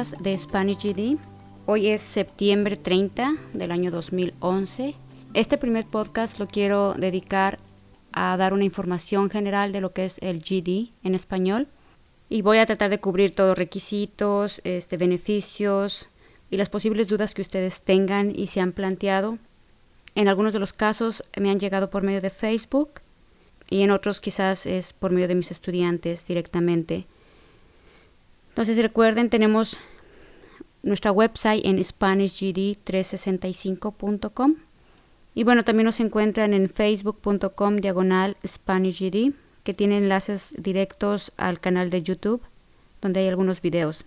de Spanish GD. Hoy es septiembre 30 del año 2011. Este primer podcast lo quiero dedicar a dar una información general de lo que es el GD en español y voy a tratar de cubrir todos requisitos, este, beneficios y las posibles dudas que ustedes tengan y se han planteado. En algunos de los casos me han llegado por medio de Facebook y en otros quizás es por medio de mis estudiantes directamente. Entonces recuerden, tenemos nuestra website en SpanishGD365.com y bueno, también nos encuentran en facebook.com diagonal SpanishGD que tiene enlaces directos al canal de YouTube donde hay algunos videos.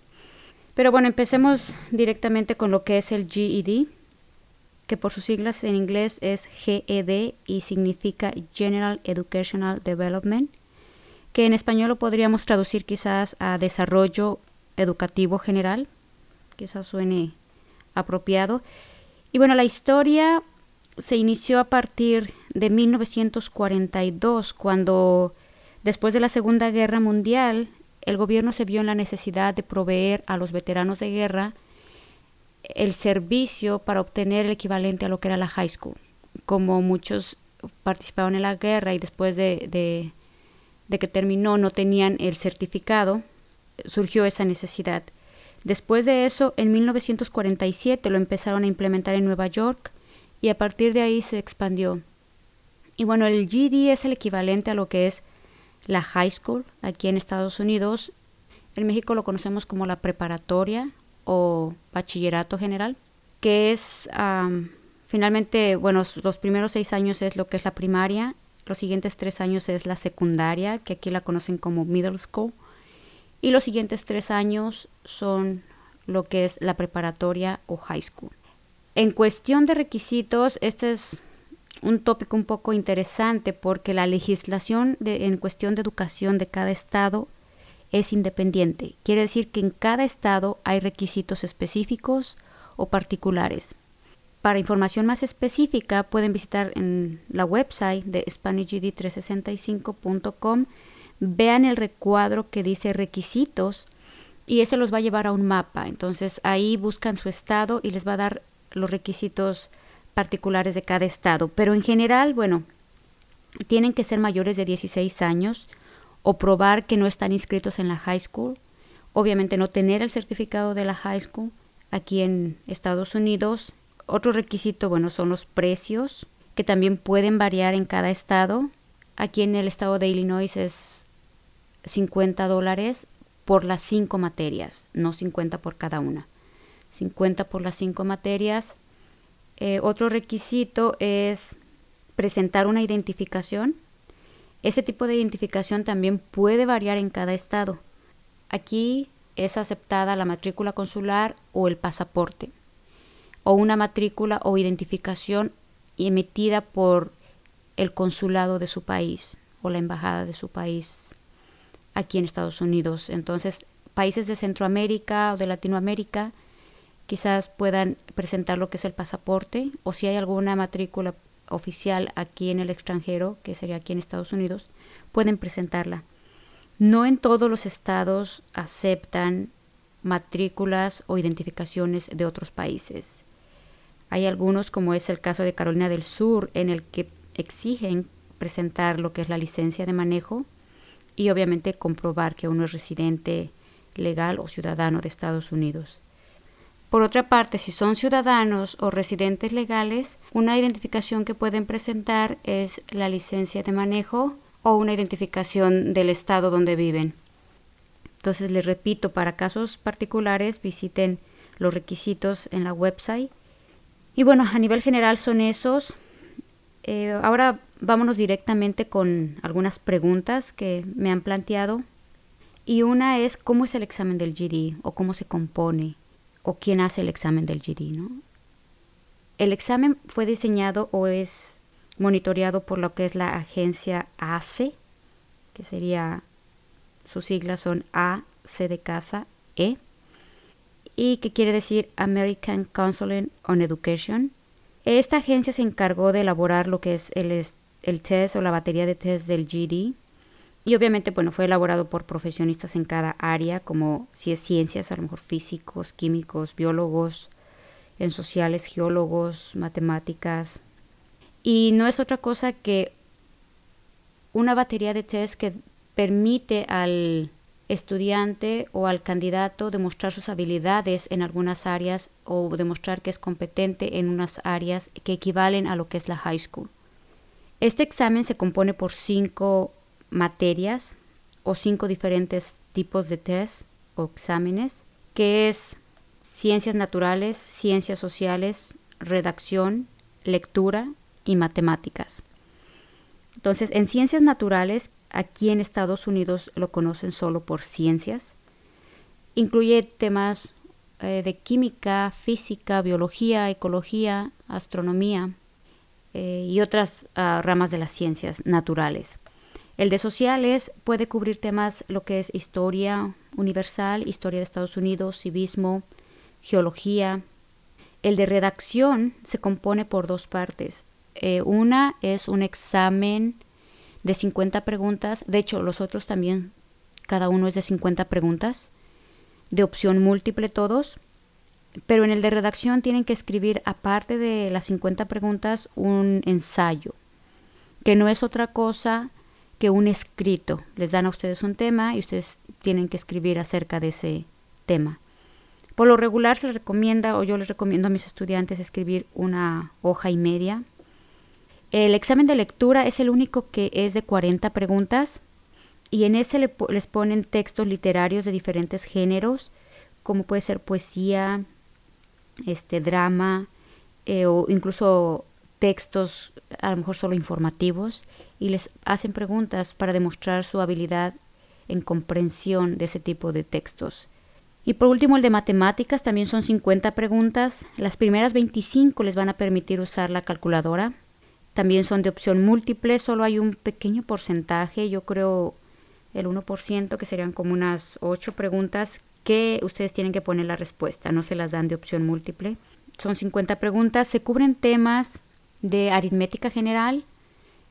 Pero bueno, empecemos directamente con lo que es el GED, que por sus siglas en inglés es GED y significa General Educational Development que en español lo podríamos traducir quizás a desarrollo educativo general, quizás suene apropiado. Y bueno, la historia se inició a partir de 1942, cuando después de la Segunda Guerra Mundial, el gobierno se vio en la necesidad de proveer a los veteranos de guerra el servicio para obtener el equivalente a lo que era la high school. Como muchos participaron en la guerra y después de de que terminó no tenían el certificado, surgió esa necesidad. Después de eso, en 1947 lo empezaron a implementar en Nueva York y a partir de ahí se expandió. Y bueno, el GD es el equivalente a lo que es la high school aquí en Estados Unidos. En México lo conocemos como la preparatoria o bachillerato general, que es finalmente, bueno, los primeros seis años es lo que es la primaria los siguientes tres años es la secundaria, que aquí la conocen como middle school. Y los siguientes tres años son lo que es la preparatoria o high school. En cuestión de requisitos, este es un tópico un poco interesante porque la legislación en cuestión de educación de cada estado es independiente. Quiere decir que en cada estado hay requisitos específicos o particulares. Para información más específica pueden visitar en la website de SpanishGD365.com, vean el recuadro que dice requisitos y ese los va a llevar a un mapa. Entonces ahí buscan su estado y les va a dar los requisitos particulares de cada estado. Pero en general, bueno, tienen que ser mayores de 16 años o probar que no están inscritos en la high school. Obviamente no tener el certificado de la high school aquí en Estados Unidos otro requisito, bueno, son los precios, que también pueden variar en cada estado. Aquí en el estado de Illinois es 50 dólares por las cinco materias, no 50 por cada una. 50 por las cinco materias. Eh, otro requisito es presentar una identificación. Ese tipo de identificación también puede variar en cada estado. Aquí es aceptada la matrícula consular o el pasaporte o una matrícula o identificación emitida por el consulado de su país o la embajada de su país aquí en Estados Unidos. Entonces, países de Centroamérica o de Latinoamérica quizás puedan presentar lo que es el pasaporte o si hay alguna matrícula oficial aquí en el extranjero, que sería aquí en Estados Unidos, pueden presentarla. No en todos los estados aceptan matrículas o identificaciones de otros países. Hay algunos, como es el caso de Carolina del Sur, en el que exigen presentar lo que es la licencia de manejo y obviamente comprobar que uno es residente legal o ciudadano de Estados Unidos. Por otra parte, si son ciudadanos o residentes legales, una identificación que pueden presentar es la licencia de manejo o una identificación del estado donde viven. Entonces, les repito, para casos particulares visiten los requisitos en la website y bueno, a nivel general son esos. Eh, ahora vámonos directamente con algunas preguntas que me han planteado. Y una es cómo es el examen del GD o cómo se compone o quién hace el examen del GD. ¿no? El examen fue diseñado o es monitoreado por lo que es la agencia ACE, que sería, sus siglas son A, C de casa, E y que quiere decir American Council on Education. Esta agencia se encargó de elaborar lo que es el, el test o la batería de test del GD Y obviamente, bueno, fue elaborado por profesionistas en cada área, como si es ciencias, a lo mejor físicos, químicos, biólogos, en sociales, geólogos, matemáticas. Y no es otra cosa que una batería de test que permite al estudiante o al candidato demostrar sus habilidades en algunas áreas o demostrar que es competente en unas áreas que equivalen a lo que es la high school. Este examen se compone por cinco materias o cinco diferentes tipos de test o exámenes, que es ciencias naturales, ciencias sociales, redacción, lectura y matemáticas. Entonces, en ciencias naturales, aquí en Estados Unidos lo conocen solo por ciencias. Incluye temas eh, de química, física, biología, ecología, astronomía eh, y otras ah, ramas de las ciencias naturales. El de sociales puede cubrir temas lo que es historia universal, historia de Estados Unidos, civismo, geología. El de redacción se compone por dos partes. Eh, una es un examen de 50 preguntas. De hecho, los otros también, cada uno es de 50 preguntas, de opción múltiple todos. Pero en el de redacción tienen que escribir, aparte de las 50 preguntas, un ensayo, que no es otra cosa que un escrito. Les dan a ustedes un tema y ustedes tienen que escribir acerca de ese tema. Por lo regular se les recomienda, o yo les recomiendo a mis estudiantes escribir una hoja y media el examen de lectura es el único que es de 40 preguntas y en ese les ponen textos literarios de diferentes géneros, como puede ser poesía, este drama eh, o incluso textos a lo mejor solo informativos y les hacen preguntas para demostrar su habilidad en comprensión de ese tipo de textos. Y por último, el de matemáticas también son 50 preguntas. Las primeras 25 les van a permitir usar la calculadora también son de opción múltiple, solo hay un pequeño porcentaje, yo creo el 1%, que serían como unas 8 preguntas que ustedes tienen que poner la respuesta, no se las dan de opción múltiple. Son 50 preguntas, se cubren temas de aritmética general,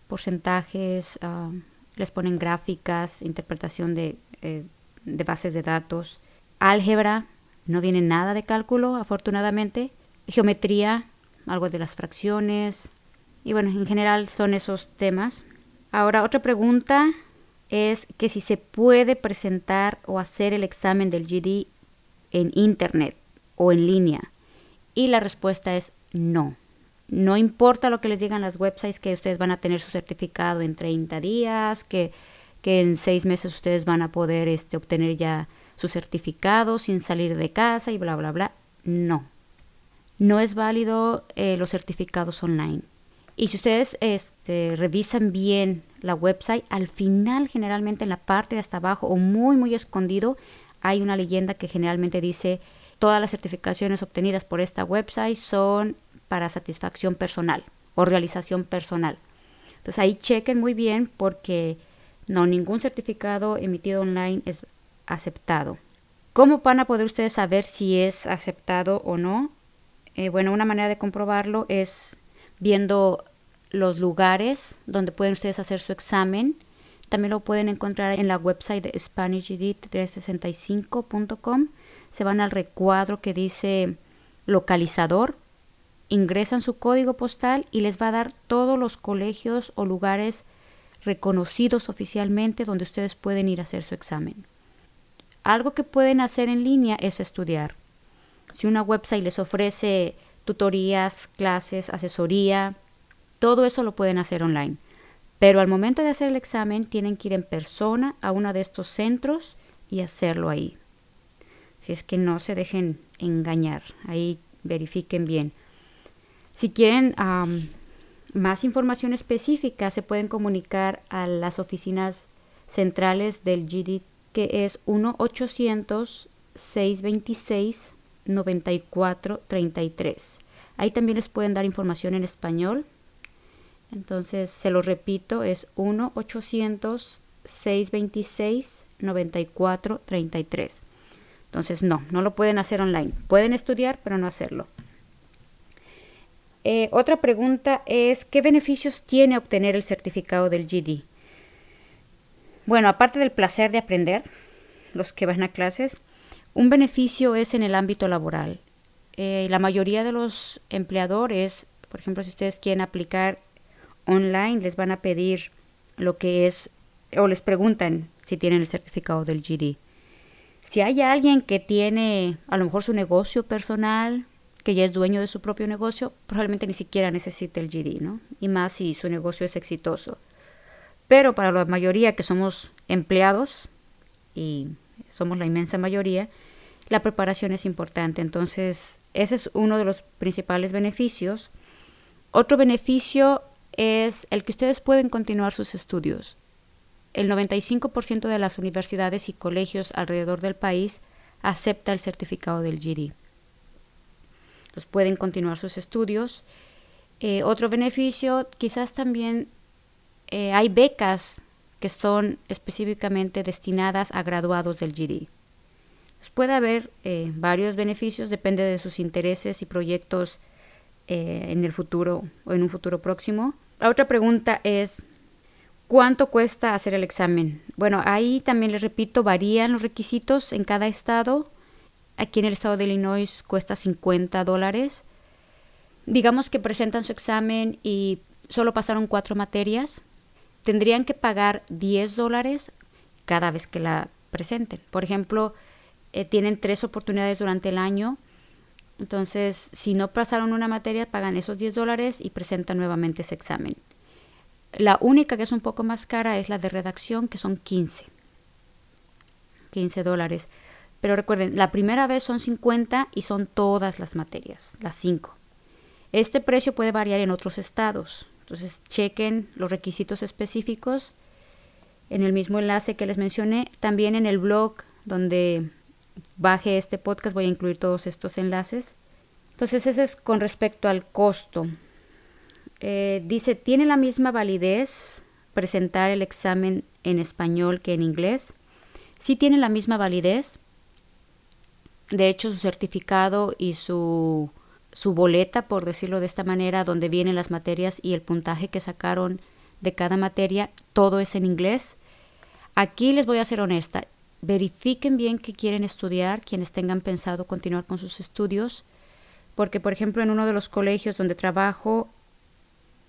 porcentajes, ah, les ponen gráficas, interpretación de, eh, de bases de datos, álgebra, no viene nada de cálculo, afortunadamente, geometría, algo de las fracciones, y bueno, en general son esos temas. Ahora, otra pregunta es que si se puede presentar o hacer el examen del GD en Internet o en línea. Y la respuesta es no. No importa lo que les digan las websites que ustedes van a tener su certificado en 30 días, que, que en seis meses ustedes van a poder este, obtener ya su certificado sin salir de casa y bla, bla, bla. No. No es válido eh, los certificados online. Y si ustedes este, revisan bien la website, al final generalmente en la parte de hasta abajo o muy muy escondido hay una leyenda que generalmente dice todas las certificaciones obtenidas por esta website son para satisfacción personal o realización personal. Entonces ahí chequen muy bien porque no ningún certificado emitido online es aceptado. ¿Cómo van a poder ustedes saber si es aceptado o no? Eh, bueno, una manera de comprobarlo es viendo los lugares donde pueden ustedes hacer su examen. También lo pueden encontrar en la website de SpanishEdit365.com. Se van al recuadro que dice localizador, ingresan su código postal y les va a dar todos los colegios o lugares reconocidos oficialmente donde ustedes pueden ir a hacer su examen. Algo que pueden hacer en línea es estudiar. Si una website les ofrece tutorías, clases, asesoría, todo eso lo pueden hacer online. Pero al momento de hacer el examen tienen que ir en persona a uno de estos centros y hacerlo ahí. Si es que no se dejen engañar, ahí verifiquen bien. Si quieren más información específica, se pueden comunicar a las oficinas centrales del GD, que es 1-800-626-9433. Ahí también les pueden dar información en español. Entonces, se lo repito, es 1-800-626-9433. Entonces, no, no lo pueden hacer online. Pueden estudiar, pero no hacerlo. Eh, otra pregunta es, ¿qué beneficios tiene obtener el certificado del GD? Bueno, aparte del placer de aprender, los que van a clases, un beneficio es en el ámbito laboral. Eh, la mayoría de los empleadores, por ejemplo, si ustedes quieren aplicar online, les van a pedir lo que es, o les preguntan si tienen el certificado del GD. Si hay alguien que tiene a lo mejor su negocio personal, que ya es dueño de su propio negocio, probablemente ni siquiera necesite el GD, ¿no? Y más si su negocio es exitoso. Pero para la mayoría que somos empleados, y somos la inmensa mayoría, la preparación es importante. Entonces, ese es uno de los principales beneficios. Otro beneficio es el que ustedes pueden continuar sus estudios. El 95% de las universidades y colegios alrededor del país acepta el certificado del GD. Los pueden continuar sus estudios. Eh, otro beneficio, quizás también eh, hay becas que son específicamente destinadas a graduados del GD. Pues puede haber eh, varios beneficios, depende de sus intereses y proyectos en el futuro o en un futuro próximo. La otra pregunta es, ¿cuánto cuesta hacer el examen? Bueno, ahí también les repito, varían los requisitos en cada estado. Aquí en el estado de Illinois cuesta 50 dólares. Digamos que presentan su examen y solo pasaron cuatro materias. Tendrían que pagar 10 dólares cada vez que la presenten. Por ejemplo, eh, tienen tres oportunidades durante el año. Entonces, si no pasaron una materia, pagan esos 10 dólares y presentan nuevamente ese examen. La única que es un poco más cara es la de redacción, que son 15. 15 dólares. Pero recuerden, la primera vez son 50 y son todas las materias, las 5. Este precio puede variar en otros estados. Entonces, chequen los requisitos específicos en el mismo enlace que les mencioné. También en el blog donde baje este podcast voy a incluir todos estos enlaces. Entonces, ese es con respecto al costo. Eh, dice, ¿tiene la misma validez presentar el examen en español que en inglés? Sí tiene la misma validez. De hecho, su certificado y su, su boleta, por decirlo de esta manera, donde vienen las materias y el puntaje que sacaron de cada materia, todo es en inglés. Aquí les voy a ser honesta, verifiquen bien qué quieren estudiar, quienes tengan pensado continuar con sus estudios, porque por ejemplo en uno de los colegios donde trabajo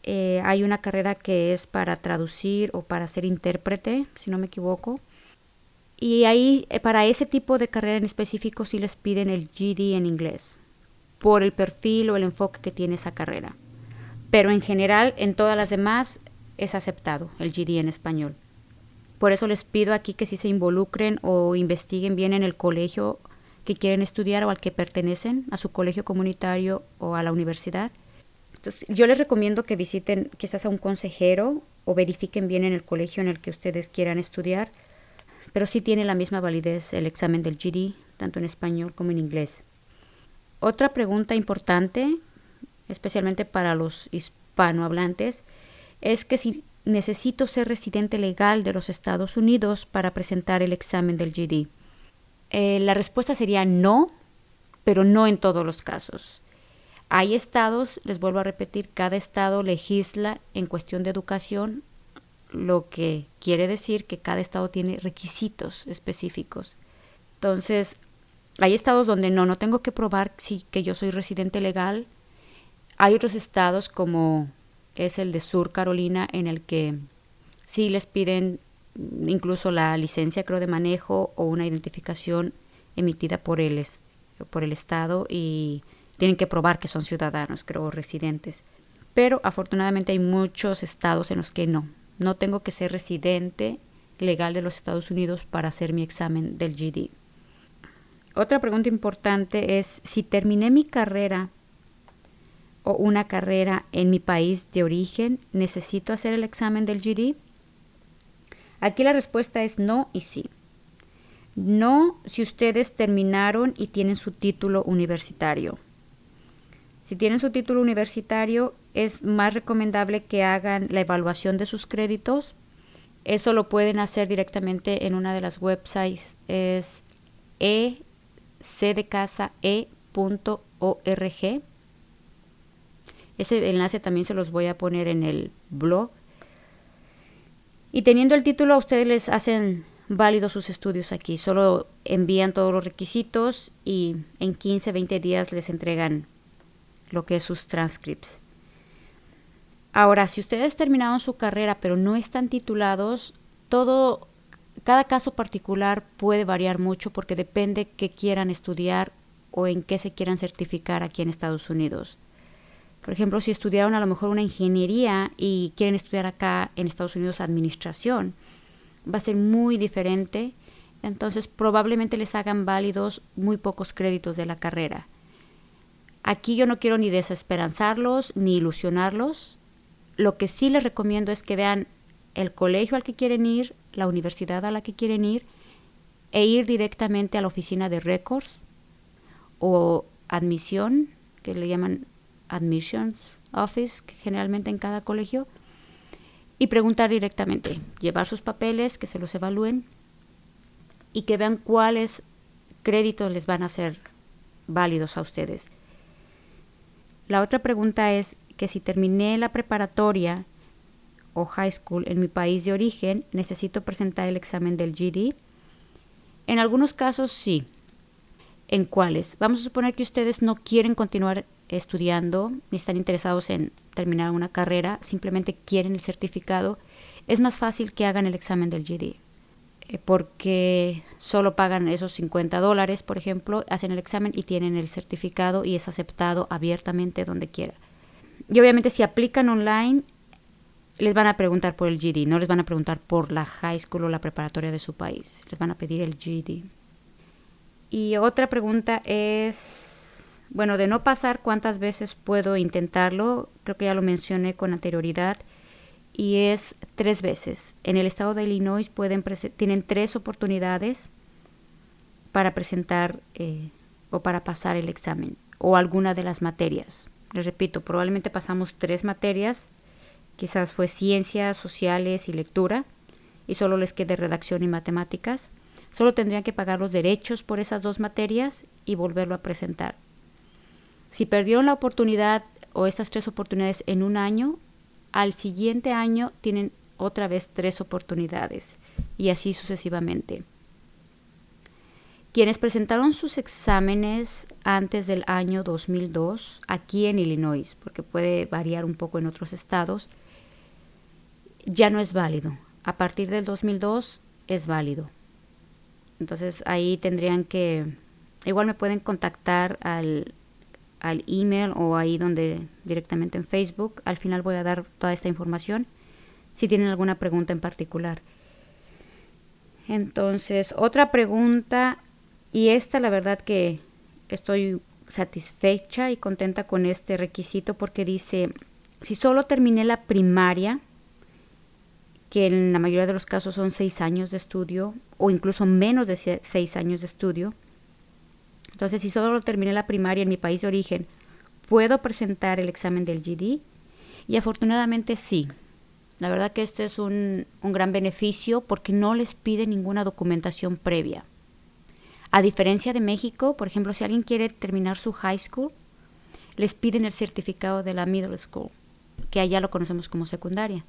eh, hay una carrera que es para traducir o para ser intérprete, si no me equivoco. Y ahí, eh, para ese tipo de carrera en específico, sí les piden el GD en inglés, por el perfil o el enfoque que tiene esa carrera. Pero en general, en todas las demás, es aceptado el GD en español. Por eso les pido aquí que si se involucren o investiguen bien en el colegio que quieren estudiar o al que pertenecen, a su colegio comunitario o a la universidad. Yo les recomiendo que visiten quizás a un consejero o verifiquen bien en el colegio en el que ustedes quieran estudiar pero sí tiene la misma validez el examen del GD, tanto en español como en inglés. Otra pregunta importante, especialmente para los hispanohablantes, es que si necesito ser residente legal de los Estados Unidos para presentar el examen del GD. Eh, la respuesta sería no, pero no en todos los casos. Hay estados, les vuelvo a repetir, cada estado legisla en cuestión de educación lo que quiere decir que cada estado tiene requisitos específicos. Entonces, hay estados donde no, no tengo que probar si, que yo soy residente legal. Hay otros estados como es el de Sur Carolina en el que sí les piden incluso la licencia creo de manejo o una identificación emitida por el, por el estado y tienen que probar que son ciudadanos, creo, residentes. Pero afortunadamente hay muchos estados en los que no, no tengo que ser residente legal de los Estados Unidos para hacer mi examen del GD. Otra pregunta importante es si terminé mi carrera o una carrera en mi país de origen, ¿necesito hacer el examen del GD? Aquí la respuesta es no y sí. No si ustedes terminaron y tienen su título universitario. Si tienen su título universitario, es más recomendable que hagan la evaluación de sus créditos. Eso lo pueden hacer directamente en una de las websites, es ecdecasa.e.org. Ese enlace también se los voy a poner en el blog. Y teniendo el título, a ustedes les hacen válidos sus estudios aquí. Solo envían todos los requisitos y en 15, 20 días les entregan lo que es sus transcripts. Ahora, si ustedes terminaron su carrera pero no están titulados, todo, cada caso particular puede variar mucho porque depende qué quieran estudiar o en qué se quieran certificar aquí en Estados Unidos. Por ejemplo, si estudiaron a lo mejor una ingeniería y quieren estudiar acá en Estados Unidos administración, va a ser muy diferente. Entonces probablemente les hagan válidos muy pocos créditos de la carrera. Aquí yo no quiero ni desesperanzarlos ni ilusionarlos. Lo que sí les recomiendo es que vean el colegio al que quieren ir, la universidad a la que quieren ir, e ir directamente a la oficina de records o admisión, que le llaman admissions office, generalmente en cada colegio, y preguntar directamente, llevar sus papeles, que se los evalúen y que vean cuáles créditos les van a ser válidos a ustedes. La otra pregunta es que si terminé la preparatoria o high school en mi país de origen, necesito presentar el examen del GD. En algunos casos sí. ¿En cuáles? Vamos a suponer que ustedes no quieren continuar estudiando ni están interesados en terminar una carrera, simplemente quieren el certificado, es más fácil que hagan el examen del GD. Eh, porque solo pagan esos 50 dólares, por ejemplo, hacen el examen y tienen el certificado y es aceptado abiertamente donde quiera. Y obviamente si aplican online, les van a preguntar por el GD, no les van a preguntar por la high school o la preparatoria de su país, les van a pedir el GD. Y otra pregunta es bueno, de no pasar, ¿cuántas veces puedo intentarlo? Creo que ya lo mencioné con anterioridad. Y es tres veces. En el estado de Illinois pueden tienen tres oportunidades para presentar eh, o para pasar el examen o alguna de las materias. Les repito, probablemente pasamos tres materias, quizás fue ciencias, sociales y lectura, y solo les quede redacción y matemáticas. Solo tendrían que pagar los derechos por esas dos materias y volverlo a presentar. Si perdieron la oportunidad o estas tres oportunidades en un año, al siguiente año tienen otra vez tres oportunidades y así sucesivamente. Quienes presentaron sus exámenes antes del año 2002 aquí en Illinois, porque puede variar un poco en otros estados, ya no es válido. A partir del 2002 es válido. Entonces ahí tendrían que, igual me pueden contactar al al email o ahí donde directamente en Facebook. Al final voy a dar toda esta información si tienen alguna pregunta en particular. Entonces, otra pregunta, y esta la verdad que estoy satisfecha y contenta con este requisito porque dice, si solo terminé la primaria, que en la mayoría de los casos son seis años de estudio o incluso menos de seis años de estudio, entonces, si solo terminé la primaria en mi país de origen, ¿puedo presentar el examen del GD? Y afortunadamente sí. La verdad que este es un, un gran beneficio porque no les pide ninguna documentación previa. A diferencia de México, por ejemplo, si alguien quiere terminar su high school, les piden el certificado de la middle school, que allá lo conocemos como secundaria.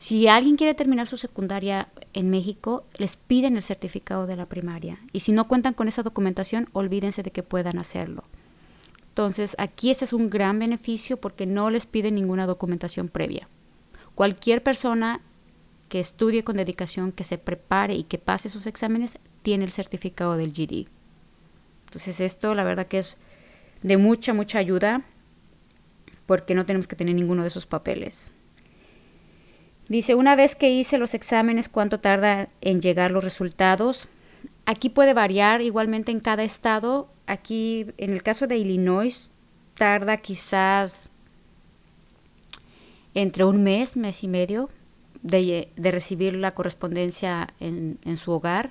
Si alguien quiere terminar su secundaria en México, les piden el certificado de la primaria. Y si no cuentan con esa documentación, olvídense de que puedan hacerlo. Entonces, aquí este es un gran beneficio porque no les piden ninguna documentación previa. Cualquier persona que estudie con dedicación, que se prepare y que pase sus exámenes, tiene el certificado del GD. Entonces, esto la verdad que es de mucha, mucha ayuda porque no tenemos que tener ninguno de esos papeles. Dice, una vez que hice los exámenes, ¿cuánto tarda en llegar los resultados? Aquí puede variar igualmente en cada estado. Aquí, en el caso de Illinois, tarda quizás entre un mes, mes y medio, de, recibir la correspondencia en, en su hogar,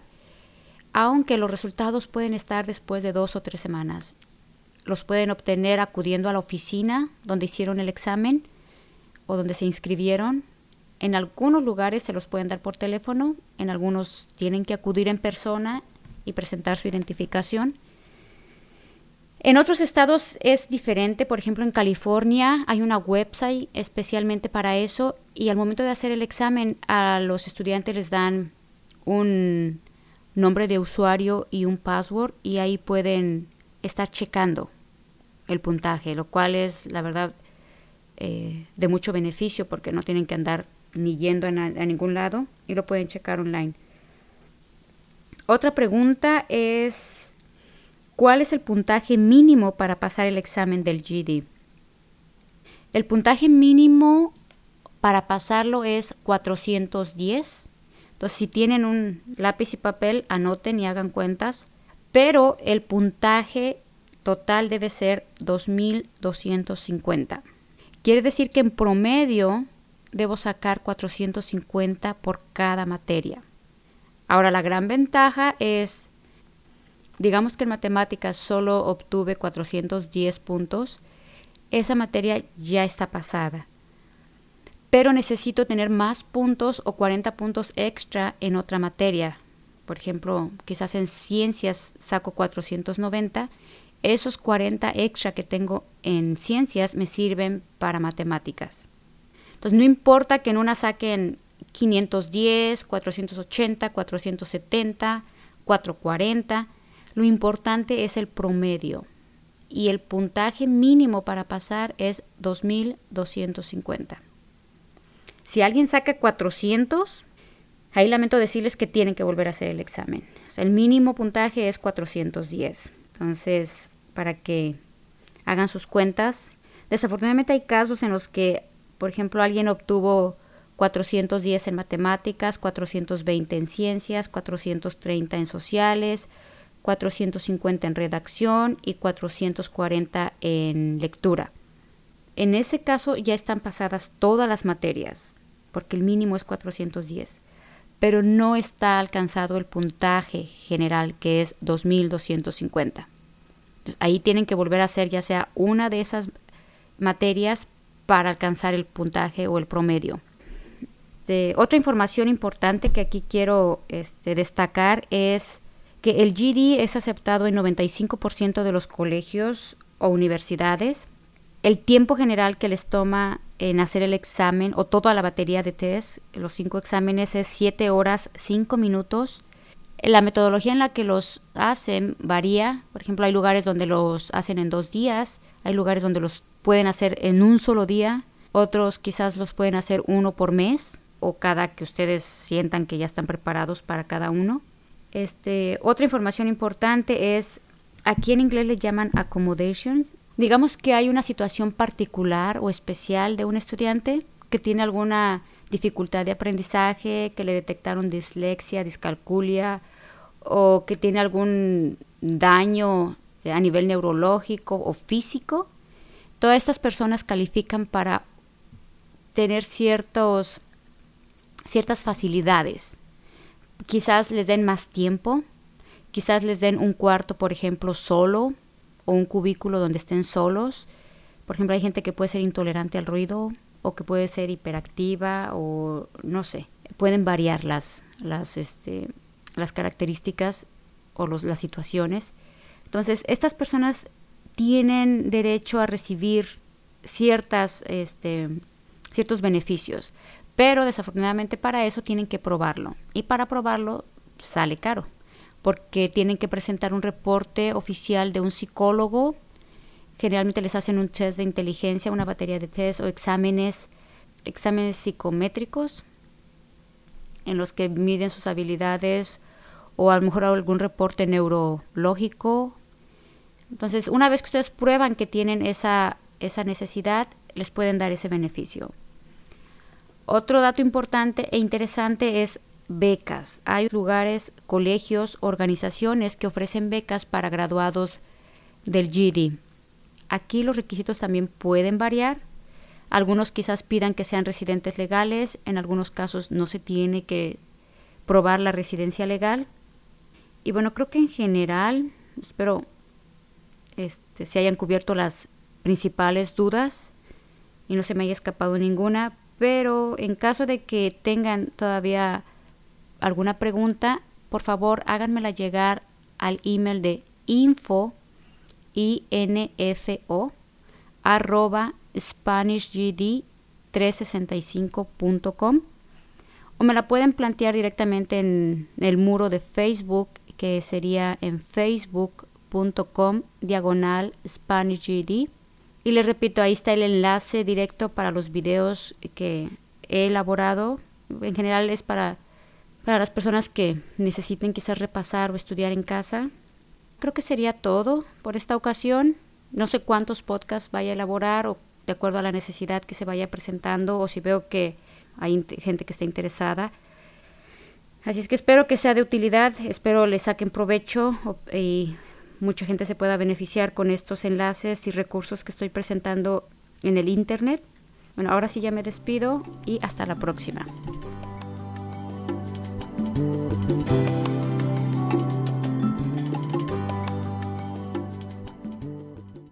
aunque los resultados pueden estar después de dos o tres semanas. Los pueden obtener acudiendo a la oficina donde hicieron el examen o donde se inscribieron en algunos lugares se los pueden dar por teléfono, en algunos tienen que acudir en persona y presentar su identificación. En otros estados es diferente, por ejemplo en California hay una website especialmente para eso y al momento de hacer el examen a los estudiantes les dan un nombre de usuario y un password y ahí pueden estar checando el puntaje, lo cual es la verdad eh, de mucho beneficio porque no tienen que andar ni yendo a, ningún lado y lo pueden checar online. Otra pregunta es, ¿cuál es el puntaje mínimo para pasar el examen del GD? El puntaje mínimo para pasarlo es 410. Entonces, si tienen un lápiz y papel, anoten y hagan cuentas. Pero el puntaje total debe ser 2250. Quiere decir que en promedio debo sacar 450 por cada materia. Ahora, la gran ventaja es, digamos que en matemáticas solo obtuve 410 puntos, esa materia ya está pasada. Pero necesito tener más puntos o 40 puntos extra en otra materia. Por ejemplo, quizás en ciencias saco 490. Esos 40 extra que tengo en ciencias me sirven para matemáticas. Entonces no importa que en una saquen 510, 480, 470, 440. Lo importante es el promedio y el puntaje mínimo para pasar es 2250. Si alguien saca 400, ahí lamento decirles que tienen que volver a hacer el examen. el mínimo puntaje es 410. Entonces, para que hagan sus cuentas. Desafortunadamente hay casos en los que, por ejemplo, alguien obtuvo 410 en matemáticas, 420 en ciencias, 430 en sociales, 450 en redacción y 440 en lectura. En ese caso ya están pasadas todas las materias, porque el mínimo es 410, pero no está alcanzado el puntaje general que es 2250. ahí tienen que volver a hacer ya sea una de esas materias para alcanzar el puntaje o el promedio. Este, otra información importante que aquí quiero este, destacar es que el GD es aceptado en 95% de los colegios o universidades. El tiempo general que les toma en hacer el examen o toda la batería de test, los cinco exámenes, es 7 horas 5 minutos. La metodología en la que los hacen varía. Por ejemplo, hay lugares donde los hacen en dos días, hay lugares donde los pueden hacer en un solo día, otros quizás los pueden hacer uno por mes o cada que ustedes sientan que ya están preparados para cada uno. Este, otra información importante es, aquí en inglés le llaman accommodations. Digamos que hay una situación particular o especial de un estudiante que tiene alguna dificultad de aprendizaje, que le detectaron dislexia, discalculia o que tiene algún daño a nivel neurológico o físico. Todas estas personas califican para tener ciertos ciertas facilidades. Quizás les den más tiempo, quizás les den un cuarto, por ejemplo, solo o un cubículo donde estén solos. Por ejemplo, hay gente que puede ser intolerante al ruido o que puede ser hiperactiva o no sé. Pueden variar las, las, este, las características o los, las situaciones. Entonces, estas personas tienen derecho a recibir ciertas, este, ciertos beneficios. Pero desafortunadamente para eso tienen que probarlo. Y para probarlo sale caro, porque tienen que presentar un reporte oficial de un psicólogo. Generalmente les hacen un test de inteligencia, una batería de test o exámenes, exámenes psicométricos en los que miden sus habilidades o a lo mejor algún reporte neurológico. Entonces, una vez que ustedes prueban que tienen esa, esa necesidad, les pueden dar ese beneficio. Otro dato importante e interesante es becas. Hay lugares, colegios, organizaciones que ofrecen becas para graduados del GD. Aquí los requisitos también pueden variar. Algunos quizás pidan que sean residentes legales, en algunos casos no se tiene que probar la residencia legal. Y bueno, creo que en general, espero este, se hayan cubierto las principales dudas y no se me haya escapado ninguna, pero en caso de que tengan todavía alguna pregunta, por favor háganmela llegar al email de info info arroba spanishgd 365.com o me la pueden plantear directamente en el muro de Facebook que sería en facebook.com diagonal SpanishGD. Y les repito, ahí está el enlace directo para los videos que he elaborado. En general es para, para las personas que necesiten quizás repasar o estudiar en casa. Creo que sería todo por esta ocasión. No sé cuántos podcasts vaya a elaborar o de acuerdo a la necesidad que se vaya presentando o si veo que hay gente que está interesada. Así es que espero que sea de utilidad, espero le saquen provecho y mucha gente se pueda beneficiar con estos enlaces y recursos que estoy presentando en el Internet. Bueno, ahora sí ya me despido y hasta la próxima.